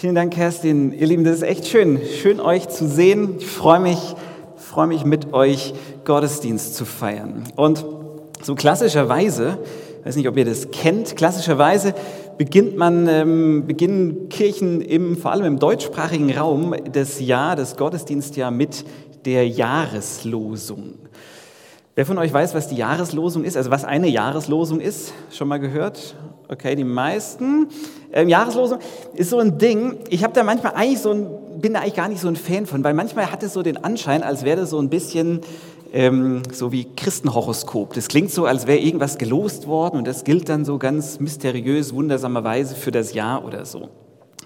Vielen Dank, Kerstin. Ihr Lieben, das ist echt schön. Schön, euch zu sehen. Ich freue mich, freue mich mit euch Gottesdienst zu feiern. Und so klassischerweise, ich weiß nicht, ob ihr das kennt, klassischerweise beginnt man, ähm, beginnen Kirchen im, vor allem im deutschsprachigen Raum das Jahr, das Gottesdienstjahr mit der Jahreslosung. Wer von euch weiß, was die Jahreslosung ist, also was eine Jahreslosung ist? Schon mal gehört? Okay, die meisten. Ähm, Jahreslosung ist so ein Ding. Ich habe da manchmal eigentlich so ein, bin da eigentlich gar nicht so ein Fan von, weil manchmal hat es so den Anschein, als wäre das so ein bisschen ähm, so wie Christenhoroskop. Das klingt so, als wäre irgendwas gelost worden und das gilt dann so ganz mysteriös, wundersamerweise für das Jahr oder so.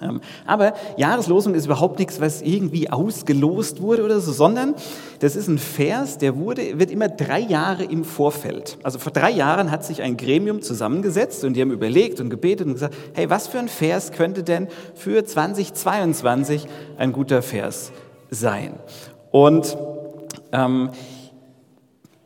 Ähm, aber Jahreslosung ist überhaupt nichts, was irgendwie ausgelost wurde oder so, sondern das ist ein Vers, der wurde, wird immer drei Jahre im Vorfeld. Also vor drei Jahren hat sich ein Gremium zusammengesetzt und die haben überlegt und gebetet und gesagt, hey, was für ein Vers könnte denn für 2022 ein guter Vers sein? Und ähm,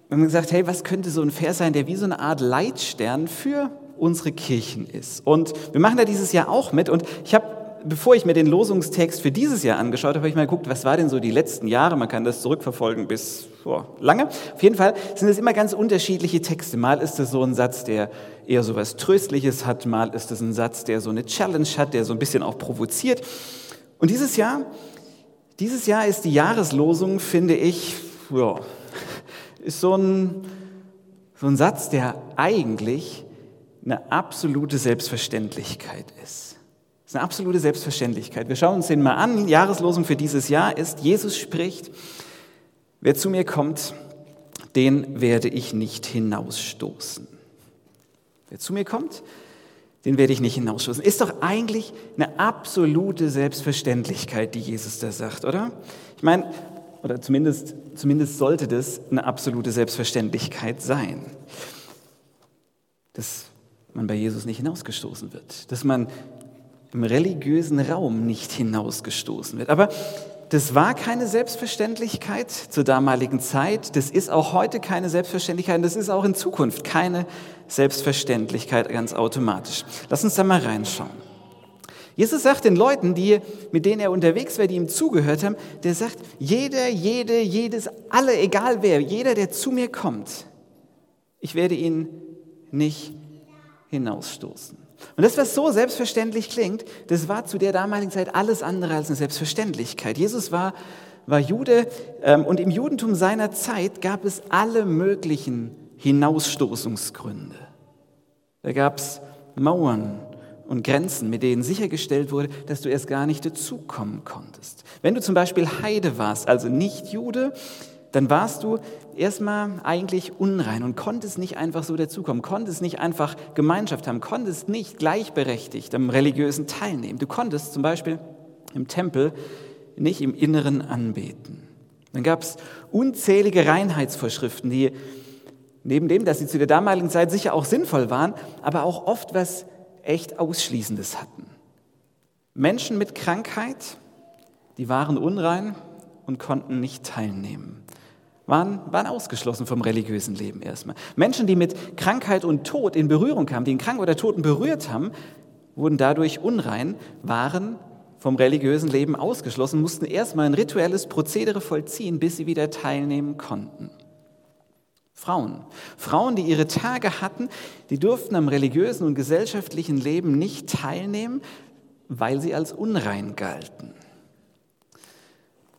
wir haben gesagt, hey, was könnte so ein Vers sein, der wie so eine Art Leitstern für unsere Kirchen ist. Und wir machen da dieses Jahr auch mit. Und ich habe bevor ich mir den Losungstext für dieses Jahr angeschaut habe, habe ich mal geguckt, was war denn so die letzten Jahre? Man kann das zurückverfolgen bis oh, lange. Auf jeden Fall sind es immer ganz unterschiedliche Texte. Mal ist es so ein Satz, der eher so was Tröstliches hat, mal ist es ein Satz, der so eine Challenge hat, der so ein bisschen auch provoziert. Und dieses Jahr, dieses Jahr ist die Jahreslosung, finde ich, ja, ist so ein, so ein Satz, der eigentlich eine absolute Selbstverständlichkeit ist. Das ist eine absolute Selbstverständlichkeit. Wir schauen uns den mal an. Jahreslosung für dieses Jahr ist, Jesus spricht, wer zu mir kommt, den werde ich nicht hinausstoßen. Wer zu mir kommt, den werde ich nicht hinausstoßen. Ist doch eigentlich eine absolute Selbstverständlichkeit, die Jesus da sagt, oder? Ich meine, oder zumindest, zumindest sollte das eine absolute Selbstverständlichkeit sein, dass man bei Jesus nicht hinausgestoßen wird, dass man im religiösen Raum nicht hinausgestoßen wird. Aber das war keine Selbstverständlichkeit zur damaligen Zeit. Das ist auch heute keine Selbstverständlichkeit. Und das ist auch in Zukunft keine Selbstverständlichkeit ganz automatisch. Lass uns da mal reinschauen. Jesus sagt den Leuten, die, mit denen er unterwegs war, die ihm zugehört haben, der sagt, jeder, jede, jedes, alle, egal wer, jeder, der zu mir kommt, ich werde ihn nicht hinausstoßen. Und das, was so selbstverständlich klingt, das war zu der damaligen Zeit alles andere als eine Selbstverständlichkeit. Jesus war, war Jude ähm, und im Judentum seiner Zeit gab es alle möglichen Hinausstoßungsgründe. Da gab es Mauern und Grenzen, mit denen sichergestellt wurde, dass du erst gar nicht dazukommen konntest. Wenn du zum Beispiel Heide warst, also nicht Jude, dann warst du erstmal eigentlich unrein und konntest nicht einfach so dazukommen, konntest nicht einfach Gemeinschaft haben, konntest nicht gleichberechtigt am religiösen teilnehmen. Du konntest zum Beispiel im Tempel nicht im Inneren anbeten. Dann gab es unzählige Reinheitsvorschriften, die neben dem, dass sie zu der damaligen Zeit sicher auch sinnvoll waren, aber auch oft was echt Ausschließendes hatten. Menschen mit Krankheit, die waren unrein und konnten nicht teilnehmen waren, waren ausgeschlossen vom religiösen Leben erstmal. Menschen, die mit Krankheit und Tod in Berührung kamen, die den Kranken oder Toten berührt haben, wurden dadurch unrein, waren vom religiösen Leben ausgeschlossen, mussten erstmal ein rituelles Prozedere vollziehen, bis sie wieder teilnehmen konnten. Frauen. Frauen, die ihre Tage hatten, die durften am religiösen und gesellschaftlichen Leben nicht teilnehmen, weil sie als unrein galten.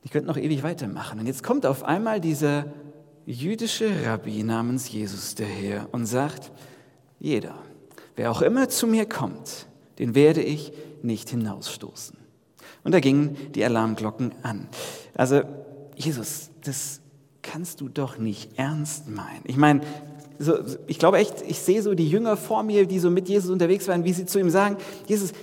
Ich könnte noch ewig weitermachen. Und jetzt kommt auf einmal dieser jüdische Rabbi namens Jesus daher und sagt, jeder, wer auch immer zu mir kommt, den werde ich nicht hinausstoßen. Und da gingen die Alarmglocken an. Also, Jesus, das kannst du doch nicht ernst meinen. Ich meine, so, ich glaube echt, ich sehe so die Jünger vor mir, die so mit Jesus unterwegs waren, wie sie zu ihm sagen, Jesus,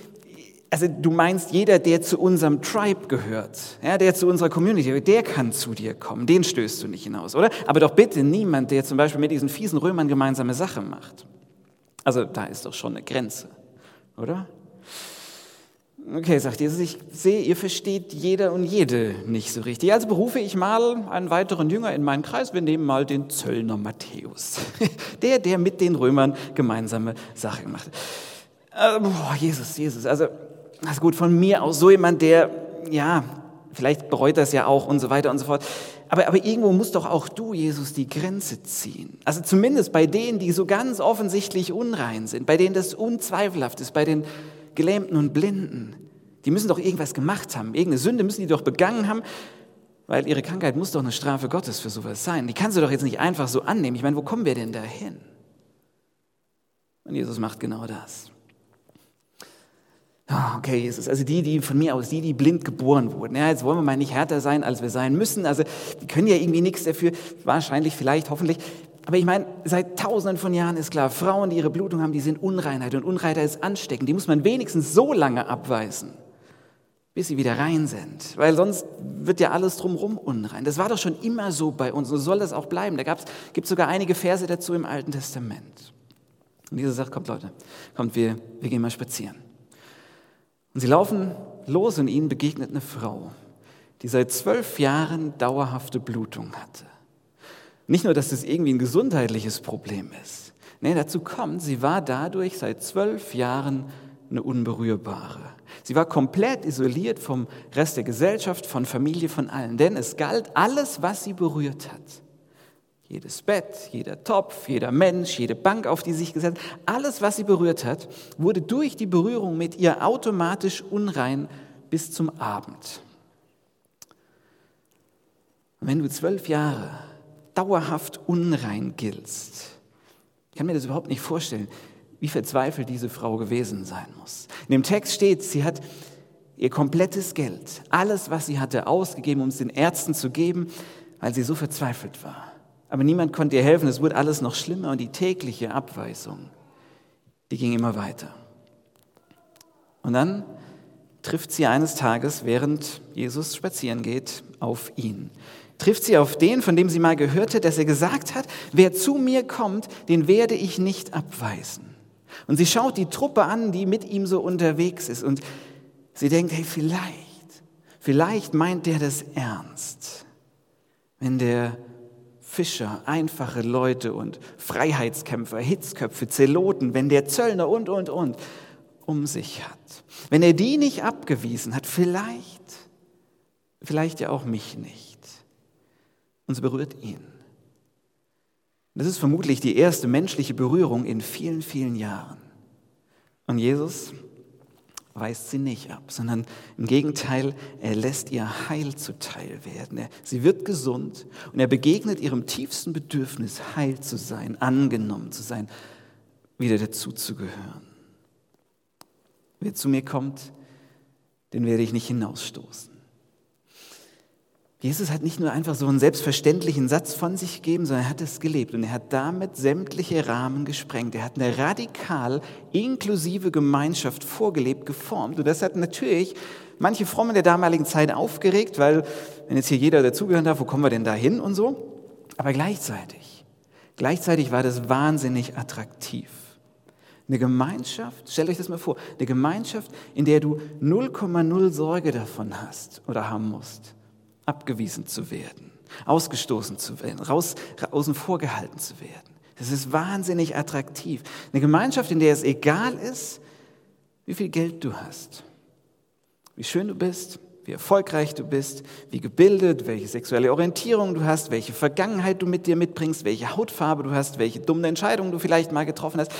also du meinst, jeder, der zu unserem Tribe gehört, ja, der zu unserer Community gehört, der kann zu dir kommen, den stößt du nicht hinaus, oder? Aber doch bitte niemand, der zum Beispiel mit diesen fiesen Römern gemeinsame Sache macht. Also da ist doch schon eine Grenze, oder? Okay, sagt Jesus, ich sehe, ihr versteht jeder und jede nicht so richtig. Also berufe ich mal einen weiteren Jünger in meinen Kreis. Wir nehmen mal den Zöllner Matthäus. Der, der mit den Römern gemeinsame Sache macht. Äh, boah, Jesus, Jesus. Also also gut, von mir aus so jemand, der, ja, vielleicht bereut das ja auch und so weiter und so fort. Aber, aber irgendwo musst doch auch du, Jesus, die Grenze ziehen. Also zumindest bei denen, die so ganz offensichtlich unrein sind, bei denen das unzweifelhaft ist, bei den Gelähmten und Blinden. Die müssen doch irgendwas gemacht haben. Irgendeine Sünde müssen die doch begangen haben, weil ihre Krankheit muss doch eine Strafe Gottes für sowas sein. Die kannst du doch jetzt nicht einfach so annehmen. Ich meine, wo kommen wir denn da hin? Und Jesus macht genau das. Oh, okay, Jesus, also die, die von mir aus, die, die blind geboren wurden. Ja, jetzt wollen wir mal nicht härter sein, als wir sein müssen. Also die können ja irgendwie nichts dafür. Wahrscheinlich, vielleicht, hoffentlich. Aber ich meine, seit tausenden von Jahren ist klar, Frauen, die ihre Blutung haben, die sind Unreinheit. Und Unreinheit ist ansteckend. Die muss man wenigstens so lange abweisen, bis sie wieder rein sind. Weil sonst wird ja alles drumherum unrein. Das war doch schon immer so bei uns. So soll das auch bleiben. Da gibt es sogar einige Verse dazu im Alten Testament. Und Jesus sagt, kommt Leute, kommt, wir, wir gehen mal spazieren. Und sie laufen los und ihnen begegnet eine Frau, die seit zwölf Jahren dauerhafte Blutung hatte. Nicht nur, dass das irgendwie ein gesundheitliches Problem ist. Nee, dazu kommt, sie war dadurch seit zwölf Jahren eine Unberührbare. Sie war komplett isoliert vom Rest der Gesellschaft, von Familie, von allen. Denn es galt, alles, was sie berührt hat, jedes Bett, jeder Topf, jeder Mensch, jede Bank, auf die sie sich gesetzt hat, alles, was sie berührt hat, wurde durch die Berührung mit ihr automatisch unrein bis zum Abend. Und wenn du zwölf Jahre dauerhaft unrein giltst, ich kann mir das überhaupt nicht vorstellen, wie verzweifelt diese Frau gewesen sein muss. In dem Text steht, sie hat ihr komplettes Geld, alles, was sie hatte, ausgegeben, um es den Ärzten zu geben, weil sie so verzweifelt war. Aber niemand konnte ihr helfen. Es wurde alles noch schlimmer und die tägliche Abweisung, die ging immer weiter. Und dann trifft sie eines Tages, während Jesus spazieren geht, auf ihn. Trifft sie auf den, von dem sie mal gehört hat, dass er gesagt hat, wer zu mir kommt, den werde ich nicht abweisen. Und sie schaut die Truppe an, die mit ihm so unterwegs ist. Und sie denkt, hey, vielleicht, vielleicht meint der das ernst, wenn der Fischer, einfache Leute und Freiheitskämpfer, Hitzköpfe, Zeloten, wenn der Zöllner und, und, und um sich hat. Wenn er die nicht abgewiesen hat, vielleicht, vielleicht ja auch mich nicht. Und es berührt ihn. Das ist vermutlich die erste menschliche Berührung in vielen, vielen Jahren. Und Jesus weist sie nicht ab, sondern im Gegenteil, er lässt ihr Heil zuteil werden. sie wird gesund und er begegnet ihrem tiefsten Bedürfnis, heil zu sein, angenommen zu sein, wieder dazuzugehören. Wer zu mir kommt, den werde ich nicht hinausstoßen. Jesus hat nicht nur einfach so einen selbstverständlichen Satz von sich gegeben, sondern er hat es gelebt und er hat damit sämtliche Rahmen gesprengt. Er hat eine radikal inklusive Gemeinschaft vorgelebt, geformt. Und das hat natürlich manche Frommen der damaligen Zeit aufgeregt, weil wenn jetzt hier jeder dazugehören darf, wo kommen wir denn da hin und so? Aber gleichzeitig, gleichzeitig war das wahnsinnig attraktiv. Eine Gemeinschaft, stellt euch das mal vor, eine Gemeinschaft, in der du 0,0 Sorge davon hast oder haben musst abgewiesen zu werden, ausgestoßen zu werden, raus, außen vor gehalten zu werden. Das ist wahnsinnig attraktiv. Eine Gemeinschaft, in der es egal ist, wie viel Geld du hast, wie schön du bist, wie erfolgreich du bist, wie gebildet, welche sexuelle Orientierung du hast, welche Vergangenheit du mit dir mitbringst, welche Hautfarbe du hast, welche dumme Entscheidungen du vielleicht mal getroffen hast.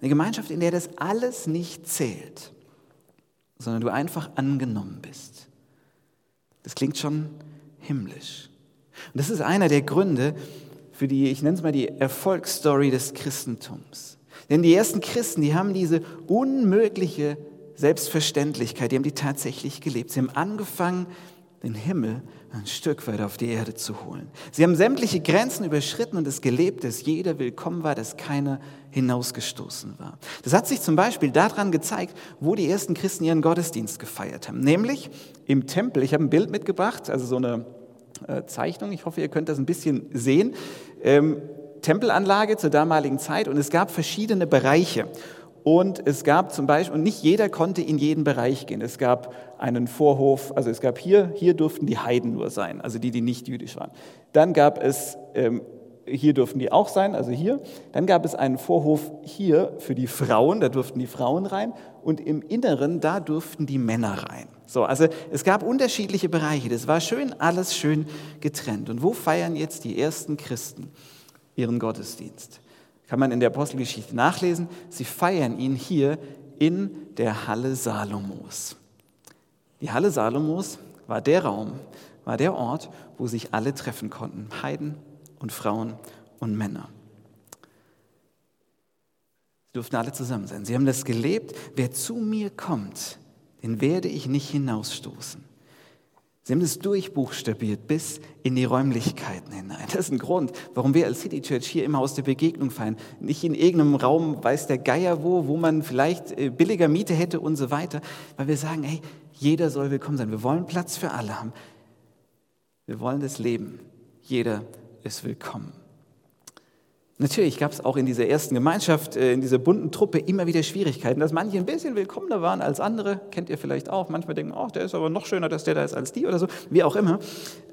Eine Gemeinschaft, in der das alles nicht zählt, sondern du einfach angenommen bist. Das klingt schon himmlisch. Und das ist einer der Gründe für die, ich nenne es mal die Erfolgsstory des Christentums. Denn die ersten Christen, die haben diese unmögliche Selbstverständlichkeit, die haben die tatsächlich gelebt. Sie haben angefangen, den Himmel ein Stück weit auf die Erde zu holen. Sie haben sämtliche Grenzen überschritten und es gelebt, dass jeder willkommen war, dass keiner hinausgestoßen war. Das hat sich zum Beispiel daran gezeigt, wo die ersten Christen ihren Gottesdienst gefeiert haben. Nämlich im Tempel. Ich habe ein Bild mitgebracht, also so eine äh, Zeichnung. Ich hoffe, ihr könnt das ein bisschen sehen. Ähm, Tempelanlage zur damaligen Zeit und es gab verschiedene Bereiche. Und es gab zum Beispiel, und nicht jeder konnte in jeden Bereich gehen. Es gab einen Vorhof, also es gab hier, hier durften die Heiden nur sein, also die, die nicht jüdisch waren. Dann gab es ähm, hier durften die auch sein, also hier. Dann gab es einen Vorhof hier für die Frauen, da durften die Frauen rein. Und im Inneren, da durften die Männer rein. So, also es gab unterschiedliche Bereiche. Das war schön, alles schön getrennt. Und wo feiern jetzt die ersten Christen ihren Gottesdienst? Kann man in der Apostelgeschichte nachlesen. Sie feiern ihn hier in der Halle Salomos. Die Halle Salomos war der Raum, war der Ort, wo sich alle treffen konnten. Heiden und Frauen und Männer. Sie durften alle zusammen sein. Sie haben das gelebt. Wer zu mir kommt, den werde ich nicht hinausstoßen. Sie haben das durchbuchstabiert bis in die Räumlichkeiten hinein. Das ist ein Grund, warum wir als City Church hier immer aus der Begegnung feiern. Nicht in irgendeinem Raum weiß der Geier wo, wo man vielleicht äh, billiger Miete hätte und so weiter, weil wir sagen, hey, jeder soll willkommen sein. Wir wollen Platz für alle haben. Wir wollen das Leben. Jeder ist willkommen. Natürlich gab es auch in dieser ersten Gemeinschaft, äh, in dieser bunten Truppe immer wieder Schwierigkeiten, dass manche ein bisschen willkommener waren als andere. Kennt ihr vielleicht auch. Manchmal denken, oh, der ist aber noch schöner, dass der da ist als die oder so. Wie auch immer.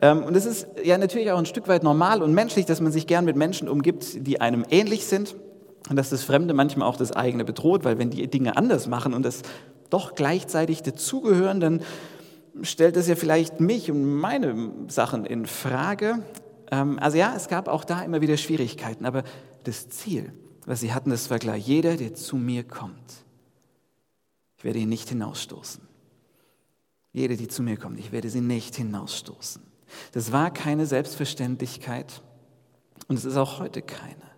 Ähm, und es ist ja natürlich auch ein Stück weit normal und menschlich, dass man sich gern mit Menschen umgibt, die einem ähnlich sind. Und dass das Fremde manchmal auch das eigene bedroht, weil wenn die Dinge anders machen und das doch gleichzeitig dazugehören, dann stellt das ja vielleicht mich und meine Sachen in Frage. Ähm, also ja, es gab auch da immer wieder Schwierigkeiten, aber das Ziel, was sie hatten, das war klar. Jeder, der zu mir kommt, ich werde ihn nicht hinausstoßen. Jede, die zu mir kommt, ich werde sie nicht hinausstoßen. Das war keine Selbstverständlichkeit und es ist auch heute keine.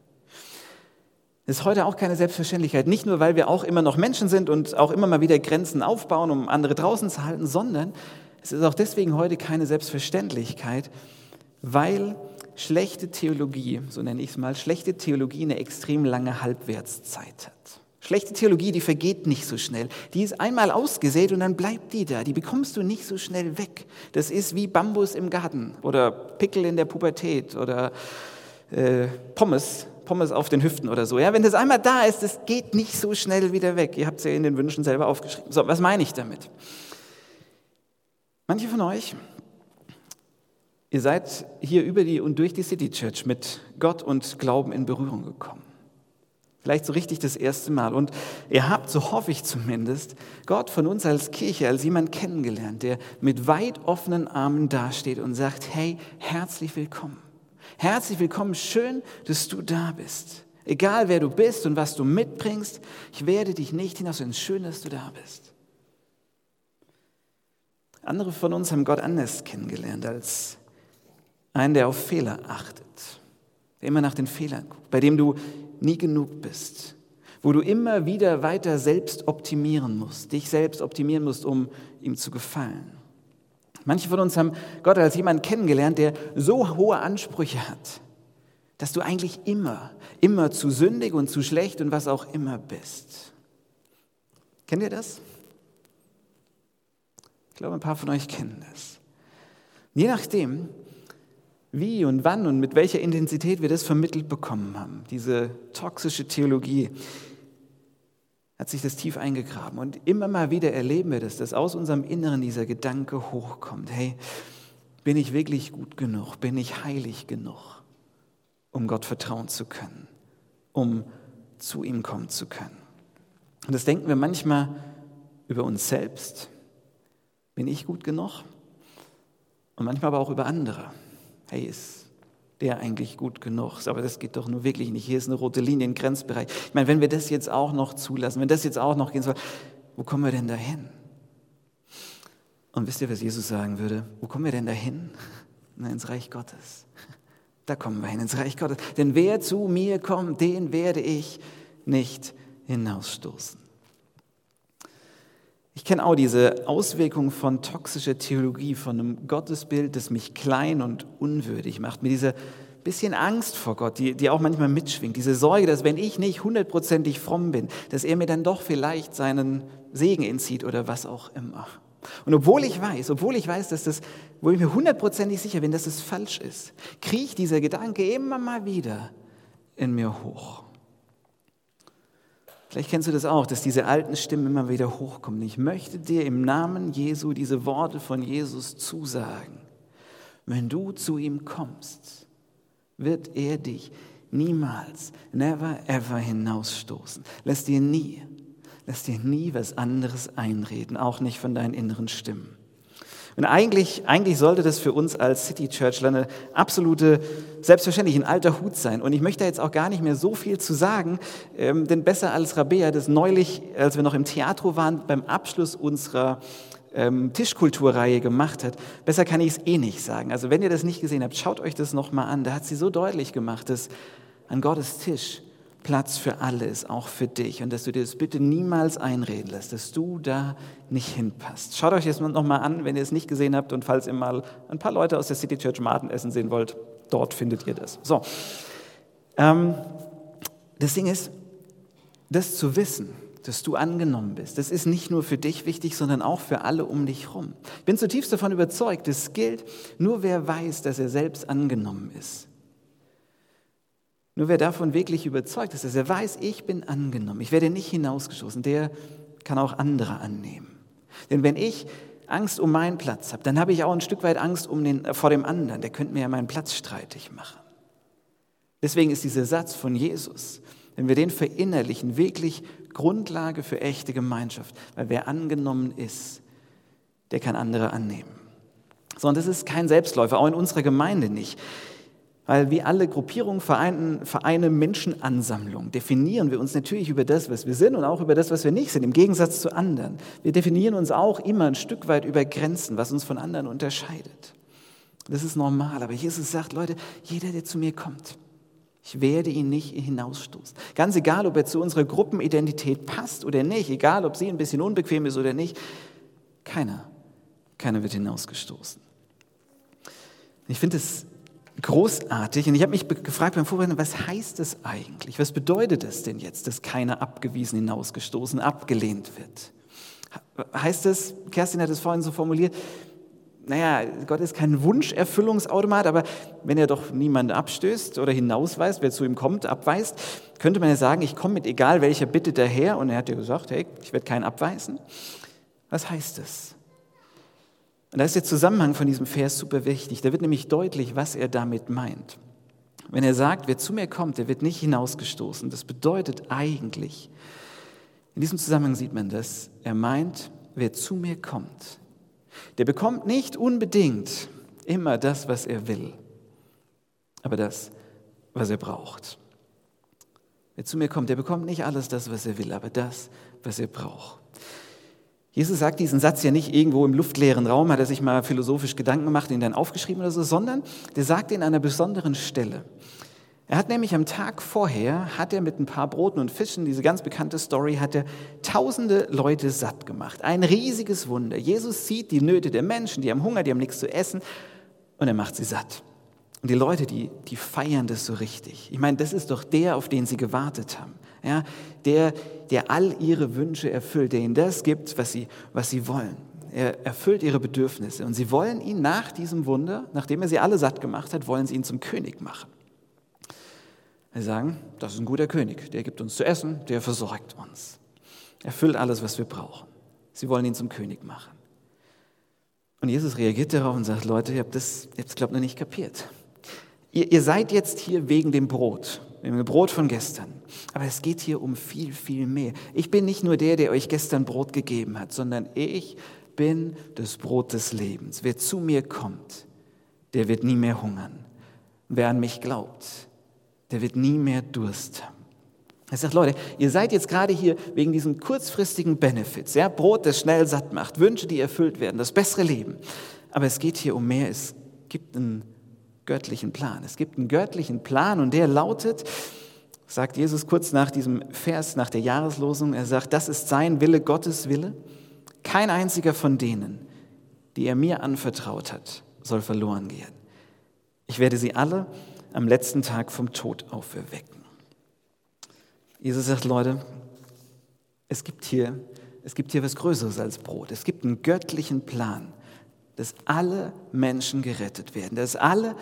Es ist heute auch keine Selbstverständlichkeit, nicht nur, weil wir auch immer noch Menschen sind und auch immer mal wieder Grenzen aufbauen, um andere draußen zu halten, sondern es ist auch deswegen heute keine Selbstverständlichkeit, weil schlechte Theologie, so nenne ich es mal, schlechte Theologie eine extrem lange Halbwertszeit hat. Schlechte Theologie, die vergeht nicht so schnell. Die ist einmal ausgesät und dann bleibt die da. Die bekommst du nicht so schnell weg. Das ist wie Bambus im Garten oder Pickel in der Pubertät oder äh, Pommes, Pommes auf den Hüften oder so. Ja, wenn das einmal da ist, das geht nicht so schnell wieder weg. Ihr habt es ja in den Wünschen selber aufgeschrieben. So, was meine ich damit? Manche von euch Ihr seid hier über die und durch die City Church mit Gott und Glauben in Berührung gekommen. Vielleicht so richtig das erste Mal. Und ihr habt, so hoffe ich zumindest, Gott von uns als Kirche, als jemand kennengelernt, der mit weit offenen Armen dasteht und sagt, hey, herzlich willkommen. Herzlich willkommen, schön, dass du da bist. Egal wer du bist und was du mitbringst, ich werde dich nicht hinaus. Schön, dass du da bist. Andere von uns haben Gott anders kennengelernt als einen, der auf Fehler achtet, der immer nach den Fehlern guckt, bei dem du nie genug bist, wo du immer wieder weiter selbst optimieren musst, dich selbst optimieren musst, um ihm zu gefallen. Manche von uns haben Gott als jemanden kennengelernt, der so hohe Ansprüche hat, dass du eigentlich immer, immer zu sündig und zu schlecht und was auch immer bist. Kennt ihr das? Ich glaube, ein paar von euch kennen das. Je nachdem, wie und wann und mit welcher Intensität wir das vermittelt bekommen haben. Diese toxische Theologie hat sich das tief eingegraben. Und immer mal wieder erleben wir das, dass aus unserem Inneren dieser Gedanke hochkommt. Hey, bin ich wirklich gut genug? Bin ich heilig genug, um Gott vertrauen zu können? Um zu ihm kommen zu können? Und das denken wir manchmal über uns selbst. Bin ich gut genug? Und manchmal aber auch über andere hey, ist der eigentlich gut genug? Aber das geht doch nur wirklich nicht. Hier ist eine rote Linie, ein Grenzbereich. Ich meine, wenn wir das jetzt auch noch zulassen, wenn das jetzt auch noch gehen soll, wo kommen wir denn dahin? Und wisst ihr, was Jesus sagen würde? Wo kommen wir denn dahin? Na, ins Reich Gottes. Da kommen wir hin, ins Reich Gottes. Denn wer zu mir kommt, den werde ich nicht hinausstoßen. Ich kenne auch diese Auswirkung von toxischer Theologie, von einem Gottesbild, das mich klein und unwürdig macht, mit dieser bisschen Angst vor Gott, die, die auch manchmal mitschwingt, diese Sorge, dass wenn ich nicht hundertprozentig fromm bin, dass er mir dann doch vielleicht seinen Segen entzieht oder was auch immer. Und obwohl ich weiß, obwohl ich weiß, dass das, wo ich mir hundertprozentig sicher bin, dass es falsch ist, kriecht dieser Gedanke immer mal wieder in mir hoch. Vielleicht kennst du das auch, dass diese alten Stimmen immer wieder hochkommen. Ich möchte dir im Namen Jesu diese Worte von Jesus zusagen. Wenn du zu ihm kommst, wird er dich niemals, never ever hinausstoßen. Lass dir nie, lass dir nie was anderes einreden, auch nicht von deinen inneren Stimmen. Und eigentlich, eigentlich sollte das für uns als City Churchler eine absolute, selbstverständlich ein alter Hut sein. Und ich möchte jetzt auch gar nicht mehr so viel zu sagen, ähm, denn besser als Rabea das neulich, als wir noch im Theatro waren, beim Abschluss unserer ähm, Tischkulturreihe gemacht hat, besser kann ich es eh nicht sagen. Also wenn ihr das nicht gesehen habt, schaut euch das nochmal an. Da hat sie so deutlich gemacht, dass an Gottes Tisch Platz für alle ist, auch für dich. Und dass du dir das bitte niemals einreden lässt, dass du da nicht hinpasst. Schaut euch das nochmal an, wenn ihr es nicht gesehen habt und falls ihr mal ein paar Leute aus der City Church Martin essen sehen wollt, dort findet ihr das. So, ähm, das Ding ist, das zu wissen, dass du angenommen bist, das ist nicht nur für dich wichtig, sondern auch für alle um dich herum. Ich bin zutiefst davon überzeugt, es gilt, nur wer weiß, dass er selbst angenommen ist, nur wer davon wirklich überzeugt ist, dass er weiß, ich bin angenommen, ich werde nicht hinausgeschossen, der kann auch andere annehmen. Denn wenn ich Angst um meinen Platz habe, dann habe ich auch ein Stück weit Angst um den, vor dem anderen, der könnte mir ja meinen Platz streitig machen. Deswegen ist dieser Satz von Jesus, wenn wir den verinnerlichen, wirklich Grundlage für echte Gemeinschaft, weil wer angenommen ist, der kann andere annehmen. So, und das ist kein Selbstläufer, auch in unserer Gemeinde nicht. Weil wie alle Gruppierungen, Vereine, Vereine, Menschenansammlungen definieren wir uns natürlich über das, was wir sind und auch über das, was wir nicht sind, im Gegensatz zu anderen. Wir definieren uns auch immer ein Stück weit über Grenzen, was uns von anderen unterscheidet. Das ist normal, aber Jesus sagt, Leute, jeder, der zu mir kommt, ich werde ihn nicht hinausstoßen. Ganz egal, ob er zu unserer Gruppenidentität passt oder nicht, egal, ob sie ein bisschen unbequem ist oder nicht, keiner, keiner wird hinausgestoßen. Ich finde es großartig. Und ich habe mich gefragt beim Vorbereiten, was heißt das eigentlich? Was bedeutet es denn jetzt, dass keiner abgewiesen, hinausgestoßen, abgelehnt wird? Heißt es, Kerstin hat es vorhin so formuliert, naja, Gott ist kein Wunscherfüllungsautomat, aber wenn er doch niemanden abstößt oder hinausweist, wer zu ihm kommt, abweist, könnte man ja sagen, ich komme mit egal welcher Bitte daher und er hat ja gesagt, hey, ich werde keinen abweisen. Was heißt das? Und da ist der Zusammenhang von diesem Vers super wichtig. Da wird nämlich deutlich, was er damit meint. Wenn er sagt, wer zu mir kommt, der wird nicht hinausgestoßen, das bedeutet eigentlich, in diesem Zusammenhang sieht man das, er meint, wer zu mir kommt, der bekommt nicht unbedingt immer das, was er will, aber das, was er braucht. Wer zu mir kommt, der bekommt nicht alles das, was er will, aber das, was er braucht. Jesus sagt diesen Satz ja nicht irgendwo im luftleeren Raum, hat er sich mal philosophisch Gedanken gemacht, ihn dann aufgeschrieben oder so, sondern der sagt ihn an einer besonderen Stelle. Er hat nämlich am Tag vorher, hat er mit ein paar Broten und Fischen, diese ganz bekannte Story, hat er tausende Leute satt gemacht. Ein riesiges Wunder. Jesus sieht die Nöte der Menschen, die haben Hunger, die haben nichts zu essen und er macht sie satt. Und die Leute, die, die feiern das so richtig. Ich meine, das ist doch der, auf den sie gewartet haben ja, der, der all ihre Wünsche erfüllt, der ihnen das gibt, was sie, was sie wollen. Er erfüllt ihre Bedürfnisse und sie wollen ihn nach diesem Wunder, nachdem er sie alle satt gemacht hat, wollen sie ihn zum König machen. Sie sagen, das ist ein guter König, der gibt uns zu essen, der versorgt uns. Erfüllt alles, was wir brauchen. Sie wollen ihn zum König machen. Und Jesus reagiert darauf und sagt, Leute, ihr habt das jetzt, glaube ich, noch nicht kapiert. Ihr, ihr seid jetzt hier wegen dem Brot, wegen dem Brot von gestern. Aber es geht hier um viel, viel mehr. Ich bin nicht nur der, der euch gestern Brot gegeben hat, sondern ich bin das Brot des Lebens. Wer zu mir kommt, der wird nie mehr hungern. Wer an mich glaubt, der wird nie mehr Durst haben. Er sagt, Leute, ihr seid jetzt gerade hier wegen diesen kurzfristigen Benefits, ja, Brot, das schnell satt macht, Wünsche, die erfüllt werden, das bessere Leben. Aber es geht hier um mehr. Es gibt einen göttlichen Plan. Es gibt einen göttlichen Plan und der lautet, sagt Jesus kurz nach diesem Vers, nach der Jahreslosung, er sagt, das ist sein Wille, Gottes Wille. Kein einziger von denen, die er mir anvertraut hat, soll verloren gehen. Ich werde sie alle am letzten Tag vom Tod auferwecken. Jesus sagt, Leute, es gibt hier, es gibt hier was Größeres als Brot. Es gibt einen göttlichen Plan, dass alle Menschen gerettet werden, dass alle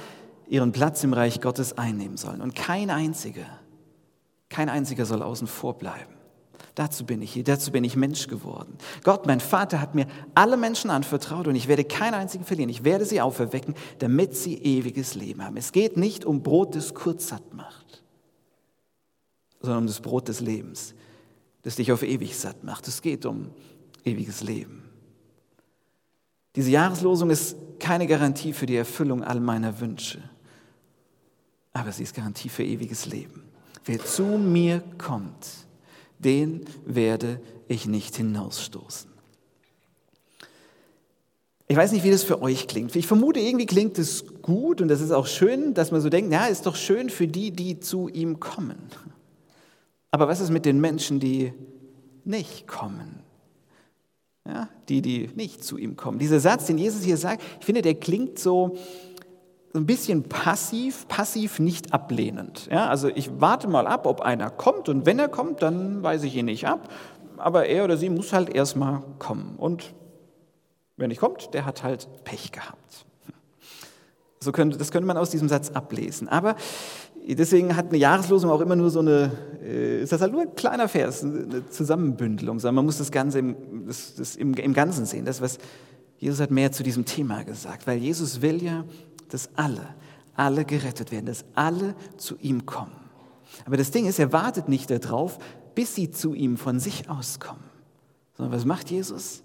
ihren Platz im Reich Gottes einnehmen sollen. Und kein einziger, kein einziger soll außen vor bleiben. Dazu bin ich hier, dazu bin ich Mensch geworden. Gott, mein Vater, hat mir alle Menschen anvertraut und ich werde keinen einzigen verlieren. Ich werde sie auferwecken, damit sie ewiges Leben haben. Es geht nicht um Brot, das kurz satt macht, sondern um das Brot des Lebens, das dich auf ewig satt macht. Es geht um ewiges Leben. Diese Jahreslosung ist keine Garantie für die Erfüllung all meiner Wünsche, aber sie ist Garantie für ewiges Leben. Wer zu mir kommt, den werde ich nicht hinausstoßen. Ich weiß nicht, wie das für euch klingt. Ich vermute, irgendwie klingt es gut und das ist auch schön, dass man so denkt, ja, ist doch schön für die, die zu ihm kommen. Aber was ist mit den Menschen, die nicht kommen? Ja, die, die nicht zu ihm kommen. Dieser Satz, den Jesus hier sagt, ich finde, der klingt so, ein bisschen passiv, passiv nicht ablehnend. Ja, also ich warte mal ab, ob einer kommt und wenn er kommt, dann weise ich ihn nicht ab. Aber er oder sie muss halt erstmal kommen. Und wer nicht kommt, der hat halt Pech gehabt. So könnte, das könnte man aus diesem Satz ablesen. Aber deswegen hat eine Jahreslosung auch immer nur so eine, äh, ist das halt nur ein kleiner Vers, eine Zusammenbündelung, sondern man muss das Ganze im, das, das im, im Ganzen sehen. Das, was Jesus hat mehr zu diesem Thema gesagt, weil Jesus will ja, dass alle, alle gerettet werden, dass alle zu ihm kommen. Aber das Ding ist, er wartet nicht darauf, bis sie zu ihm von sich auskommen. Sondern was macht Jesus?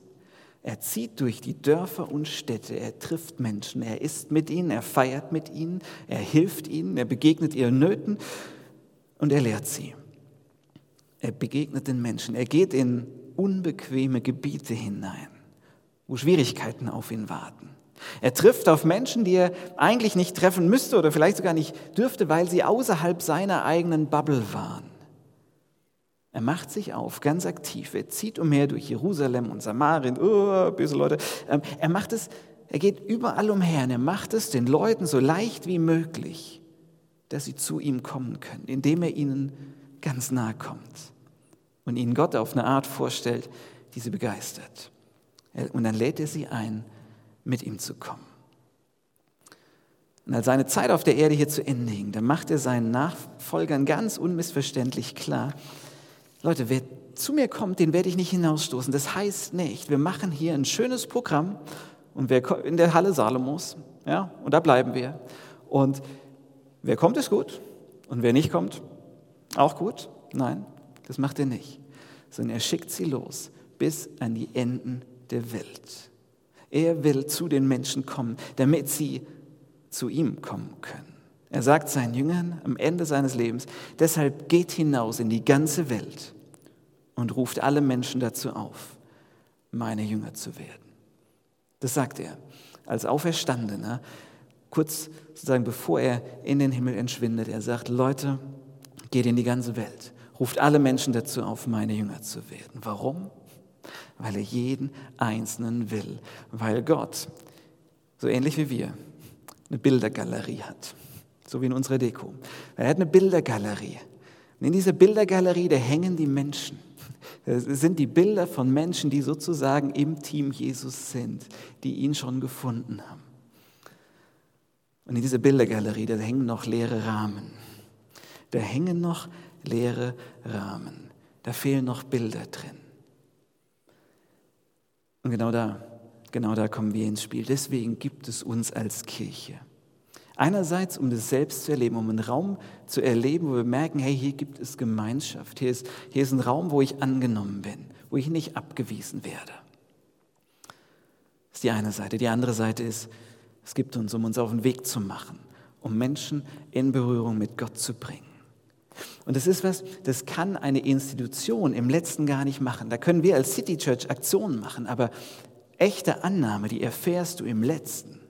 Er zieht durch die Dörfer und Städte, er trifft Menschen, er isst mit ihnen, er feiert mit ihnen, er hilft ihnen, er begegnet ihren Nöten. Und er lehrt sie. Er begegnet den Menschen, er geht in unbequeme Gebiete hinein, wo Schwierigkeiten auf ihn warten. Er trifft auf Menschen, die er eigentlich nicht treffen müsste oder vielleicht sogar nicht dürfte, weil sie außerhalb seiner eigenen Bubble waren. Er macht sich auf, ganz aktiv. Er zieht umher durch Jerusalem und Samarien. Oh, böse Leute. Ähm, er macht es, er geht überall umher und er macht es den Leuten so leicht wie möglich, dass sie zu ihm kommen können, indem er ihnen ganz nahe kommt und ihnen Gott auf eine Art vorstellt, die sie begeistert. Und dann lädt er sie ein, mit ihm zu kommen. Und als seine Zeit auf der Erde hier zu Ende ging, dann macht er seinen Nachfolgern ganz unmissverständlich klar, Leute, wer zu mir kommt, den werde ich nicht hinausstoßen. Das heißt nicht, wir machen hier ein schönes Programm und wer in der Halle Salomos, ja, und da bleiben wir. Und wer kommt, ist gut. Und wer nicht kommt, auch gut. Nein, das macht er nicht. Sondern er schickt sie los bis an die Enden der Welt. Er will zu den Menschen kommen, damit sie zu ihm kommen können. Er sagt seinen Jüngern am Ende seines Lebens, deshalb geht hinaus in die ganze Welt und ruft alle Menschen dazu auf, meine Jünger zu werden. Das sagt er als Auferstandener, kurz sozusagen bevor er in den Himmel entschwindet. Er sagt, Leute, geht in die ganze Welt, ruft alle Menschen dazu auf, meine Jünger zu werden. Warum? Weil er jeden Einzelnen will, weil Gott, so ähnlich wie wir, eine Bildergalerie hat so wie in unserer Deko. Er hat eine Bildergalerie. Und in dieser Bildergalerie, da hängen die Menschen. Das sind die Bilder von Menschen, die sozusagen im Team Jesus sind, die ihn schon gefunden haben. Und in dieser Bildergalerie, da hängen noch leere Rahmen. Da hängen noch leere Rahmen. Da fehlen noch Bilder drin. Und genau da, genau da kommen wir ins Spiel. Deswegen gibt es uns als Kirche. Einerseits, um das selbst zu erleben, um einen Raum zu erleben, wo wir merken, hey, hier gibt es Gemeinschaft, hier ist, hier ist ein Raum, wo ich angenommen bin, wo ich nicht abgewiesen werde. Das ist die eine Seite. Die andere Seite ist, es gibt uns, um uns auf den Weg zu machen, um Menschen in Berührung mit Gott zu bringen. Und das ist was, das kann eine Institution im letzten gar nicht machen. Da können wir als City Church Aktionen machen, aber echte Annahme, die erfährst du im letzten.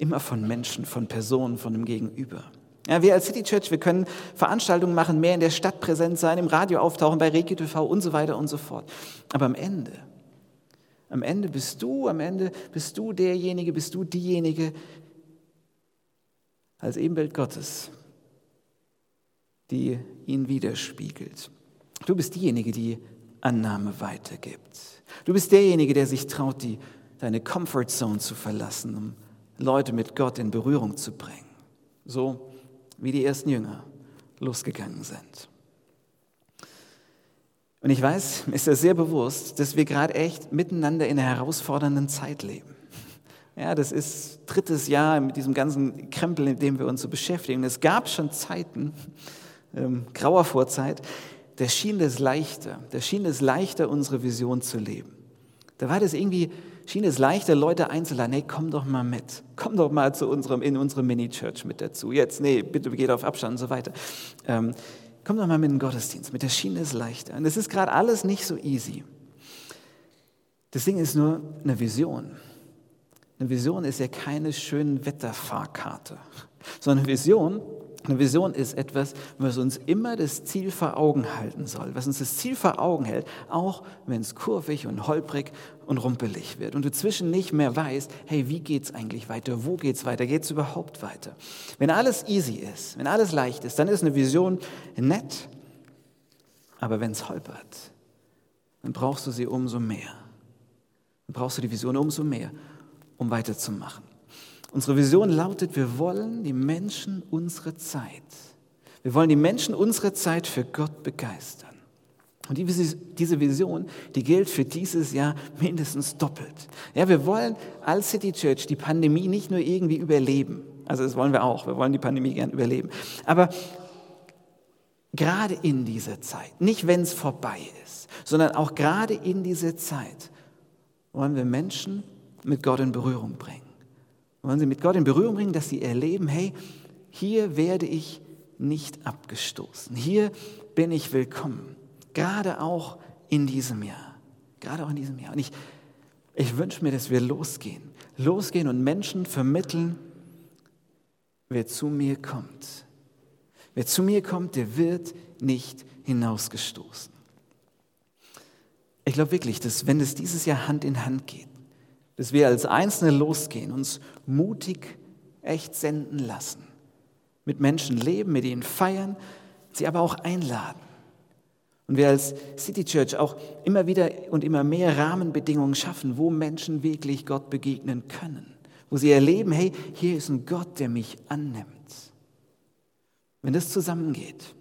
Immer von Menschen, von Personen, von dem Gegenüber. Ja, wir als City Church, wir können Veranstaltungen machen, mehr in der Stadt präsent sein, im Radio auftauchen, bei Regio TV und so weiter und so fort. Aber am Ende, am Ende bist du, am Ende bist du derjenige, bist du diejenige als Ebenbild Gottes, die ihn widerspiegelt. Du bist diejenige, die Annahme weitergibt. Du bist derjenige, der sich traut, die, deine Comfort Zone zu verlassen, um Leute mit Gott in Berührung zu bringen. So wie die ersten Jünger losgegangen sind. Und ich weiß, mir ist das sehr bewusst, dass wir gerade echt miteinander in einer herausfordernden Zeit leben. Ja, das ist drittes Jahr mit diesem ganzen Krempel, in dem wir uns so beschäftigen. Es gab schon Zeiten, ähm, grauer Vorzeit, da schien es leichter, da schien es leichter, unsere Vision zu leben. Da war das irgendwie, schien es leichter, Leute einzuladen, hey, komm doch mal mit, komm doch mal zu unserem, in unsere Mini-Church mit dazu. Jetzt, nee, bitte geht auf Abstand und so weiter. Ähm, komm doch mal mit in den Gottesdienst, mit der Schiene ist leichter. Und das ist gerade alles nicht so easy. Das Ding ist nur eine Vision. Eine Vision ist ja keine schöne Wetterfahrkarte, sondern eine Vision eine Vision ist etwas, was uns immer das Ziel vor Augen halten soll, was uns das Ziel vor Augen hält, auch wenn es kurvig und holprig und rumpelig wird und du zwischen nicht mehr weißt, hey, wie geht es eigentlich weiter, wo geht es weiter, geht es überhaupt weiter? Wenn alles easy ist, wenn alles leicht ist, dann ist eine Vision nett, aber wenn es holpert, dann brauchst du sie umso mehr. Dann brauchst du die Vision umso mehr, um weiterzumachen. Unsere Vision lautet, wir wollen die Menschen unsere Zeit. Wir wollen die Menschen unsere Zeit für Gott begeistern. Und diese Vision, die gilt für dieses Jahr mindestens doppelt. Ja, wir wollen als City Church die Pandemie nicht nur irgendwie überleben. Also das wollen wir auch. Wir wollen die Pandemie gern überleben. Aber gerade in dieser Zeit, nicht wenn es vorbei ist, sondern auch gerade in dieser Zeit wollen wir Menschen mit Gott in Berührung bringen. Wollen sie mit Gott in Berührung bringen, dass sie erleben, hey, hier werde ich nicht abgestoßen. Hier bin ich willkommen. Gerade auch in diesem Jahr. Gerade auch in diesem Jahr. Und ich, ich wünsche mir, dass wir losgehen. Losgehen und Menschen vermitteln, wer zu mir kommt. Wer zu mir kommt, der wird nicht hinausgestoßen. Ich glaube wirklich, dass wenn es dieses Jahr Hand in Hand geht, dass wir als Einzelne losgehen, uns mutig echt senden lassen, mit Menschen leben, mit ihnen feiern, sie aber auch einladen. Und wir als City Church auch immer wieder und immer mehr Rahmenbedingungen schaffen, wo Menschen wirklich Gott begegnen können, wo sie erleben, hey, hier ist ein Gott, der mich annimmt. Wenn das zusammengeht,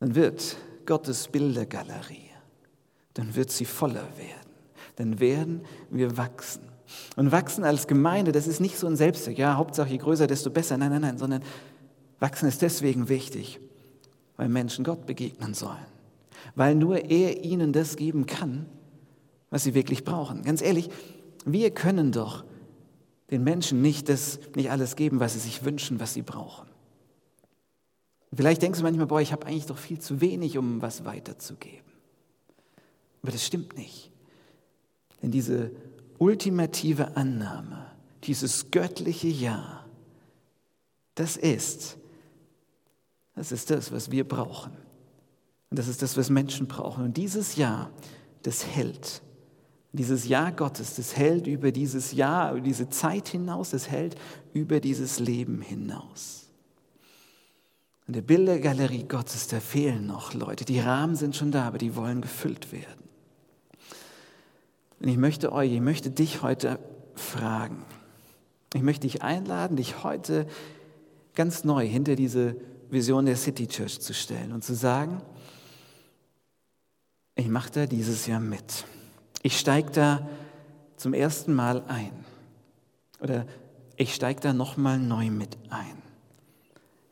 dann wird Gottes Bildergalerie, dann wird sie voller werden dann werden wir wachsen. Und wachsen als Gemeinde, das ist nicht so ein Selbstzweck, ja, Hauptsache je größer, desto besser. Nein, nein, nein, sondern wachsen ist deswegen wichtig, weil Menschen Gott begegnen sollen. Weil nur er ihnen das geben kann, was sie wirklich brauchen. Ganz ehrlich, wir können doch den Menschen nicht, das, nicht alles geben, was sie sich wünschen, was sie brauchen. Vielleicht denkst du manchmal, boah, ich habe eigentlich doch viel zu wenig, um was weiterzugeben. Aber das stimmt nicht. Denn diese ultimative Annahme, dieses göttliche Ja, das ist, das ist das, was wir brauchen. Und das ist das, was Menschen brauchen. Und dieses Ja, das hält. Dieses Ja Gottes, das hält über dieses Jahr, über diese Zeit hinaus, das hält über dieses Leben hinaus. In der Bildergalerie Gottes, da fehlen noch Leute. Die Rahmen sind schon da, aber die wollen gefüllt werden. Und ich möchte euch, ich möchte dich heute fragen. Ich möchte dich einladen, dich heute ganz neu hinter diese Vision der City Church zu stellen und zu sagen, ich mache da dieses Jahr mit. Ich steige da zum ersten Mal ein. Oder ich steige da nochmal neu mit ein.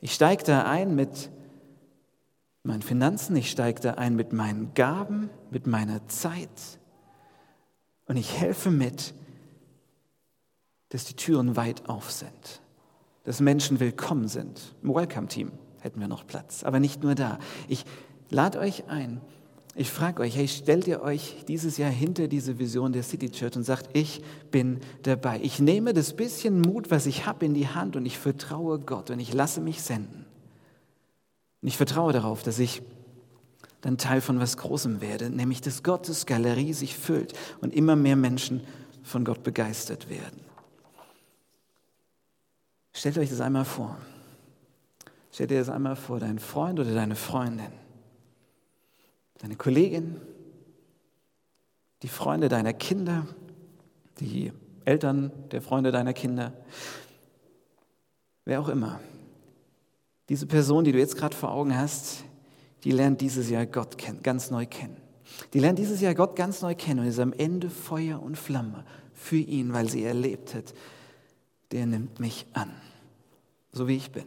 Ich steige da ein mit meinen Finanzen, ich steige da ein mit meinen Gaben, mit meiner Zeit, und ich helfe mit, dass die Türen weit auf sind, dass Menschen willkommen sind. Im Welcome-Team hätten wir noch Platz, aber nicht nur da. Ich lade euch ein, ich frage euch, hey, stellt ihr euch dieses Jahr hinter diese Vision der City Church und sagt, ich bin dabei. Ich nehme das bisschen Mut, was ich habe, in die Hand und ich vertraue Gott und ich lasse mich senden. Und ich vertraue darauf, dass ich dann Teil von was Großem werde, nämlich dass Gottes Galerie sich füllt und immer mehr Menschen von Gott begeistert werden. Stellt euch das einmal vor. Stellt dir das einmal vor, dein Freund oder deine Freundin, deine Kollegin, die Freunde deiner Kinder, die Eltern der Freunde deiner Kinder, wer auch immer. Diese Person, die du jetzt gerade vor Augen hast, die lernt dieses Jahr Gott ganz neu kennen. Die lernt dieses Jahr Gott ganz neu kennen und ist am Ende Feuer und Flamme für ihn, weil sie erlebt hat, der nimmt mich an, so wie ich bin.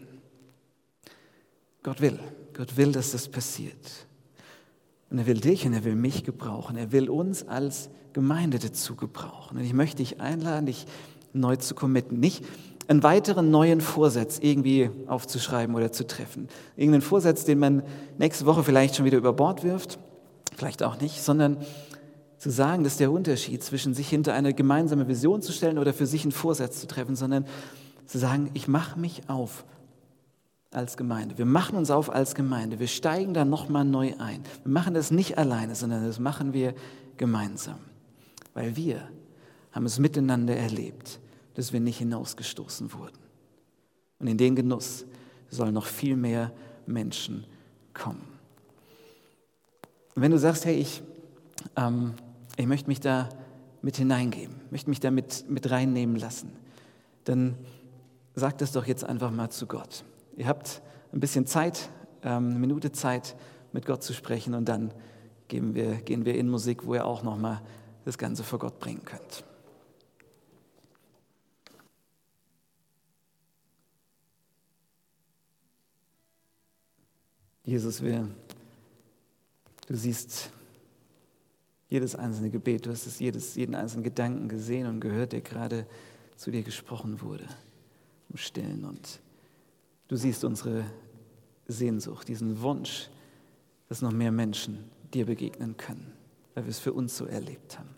Gott will, Gott will, dass das passiert. Und er will dich und er will mich gebrauchen. Er will uns als Gemeinde dazu gebrauchen. Und ich möchte dich einladen, dich neu zu committen. Nicht einen weiteren neuen Vorsatz irgendwie aufzuschreiben oder zu treffen. Irgendeinen Vorsatz, den man nächste Woche vielleicht schon wieder über Bord wirft, vielleicht auch nicht, sondern zu sagen, dass der Unterschied zwischen sich hinter eine gemeinsame Vision zu stellen oder für sich einen Vorsatz zu treffen, sondern zu sagen, ich mache mich auf als Gemeinde. Wir machen uns auf als Gemeinde. Wir steigen da nochmal neu ein. Wir machen das nicht alleine, sondern das machen wir gemeinsam. Weil wir haben es miteinander erlebt, dass wir nicht hinausgestoßen wurden. Und in den Genuss sollen noch viel mehr Menschen kommen. Und wenn du sagst, hey, ich, ähm, ich möchte mich da mit hineingeben, möchte mich da mit, mit reinnehmen lassen, dann sag das doch jetzt einfach mal zu Gott. Ihr habt ein bisschen Zeit, ähm, eine Minute Zeit, mit Gott zu sprechen und dann wir, gehen wir in Musik, wo ihr auch nochmal das Ganze vor Gott bringen könnt. Jesus, wir, du siehst jedes einzelne Gebet, du hast es jedes, jeden einzelnen Gedanken gesehen und gehört, der gerade zu dir gesprochen wurde, im Stillen. Und du siehst unsere Sehnsucht, diesen Wunsch, dass noch mehr Menschen dir begegnen können, weil wir es für uns so erlebt haben.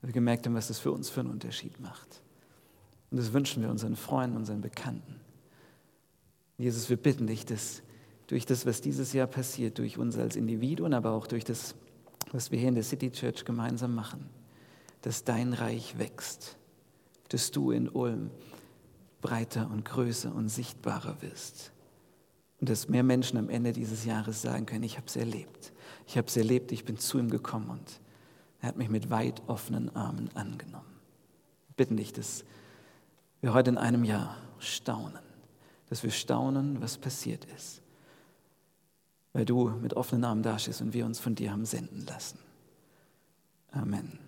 Weil wir gemerkt haben, was das für uns für einen Unterschied macht. Und das wünschen wir unseren Freunden, unseren Bekannten. Jesus, wir bitten dich, dass durch das, was dieses Jahr passiert, durch uns als Individuen, aber auch durch das, was wir hier in der City Church gemeinsam machen, dass dein Reich wächst, dass du in Ulm breiter und größer und sichtbarer wirst. Und dass mehr Menschen am Ende dieses Jahres sagen können, ich habe es erlebt. Ich habe es erlebt, ich bin zu ihm gekommen und er hat mich mit weit offenen Armen angenommen. Bitten dich, dass wir heute in einem Jahr staunen, dass wir staunen, was passiert ist weil du mit offenen Armen dastehst und wir uns von dir haben senden lassen. Amen.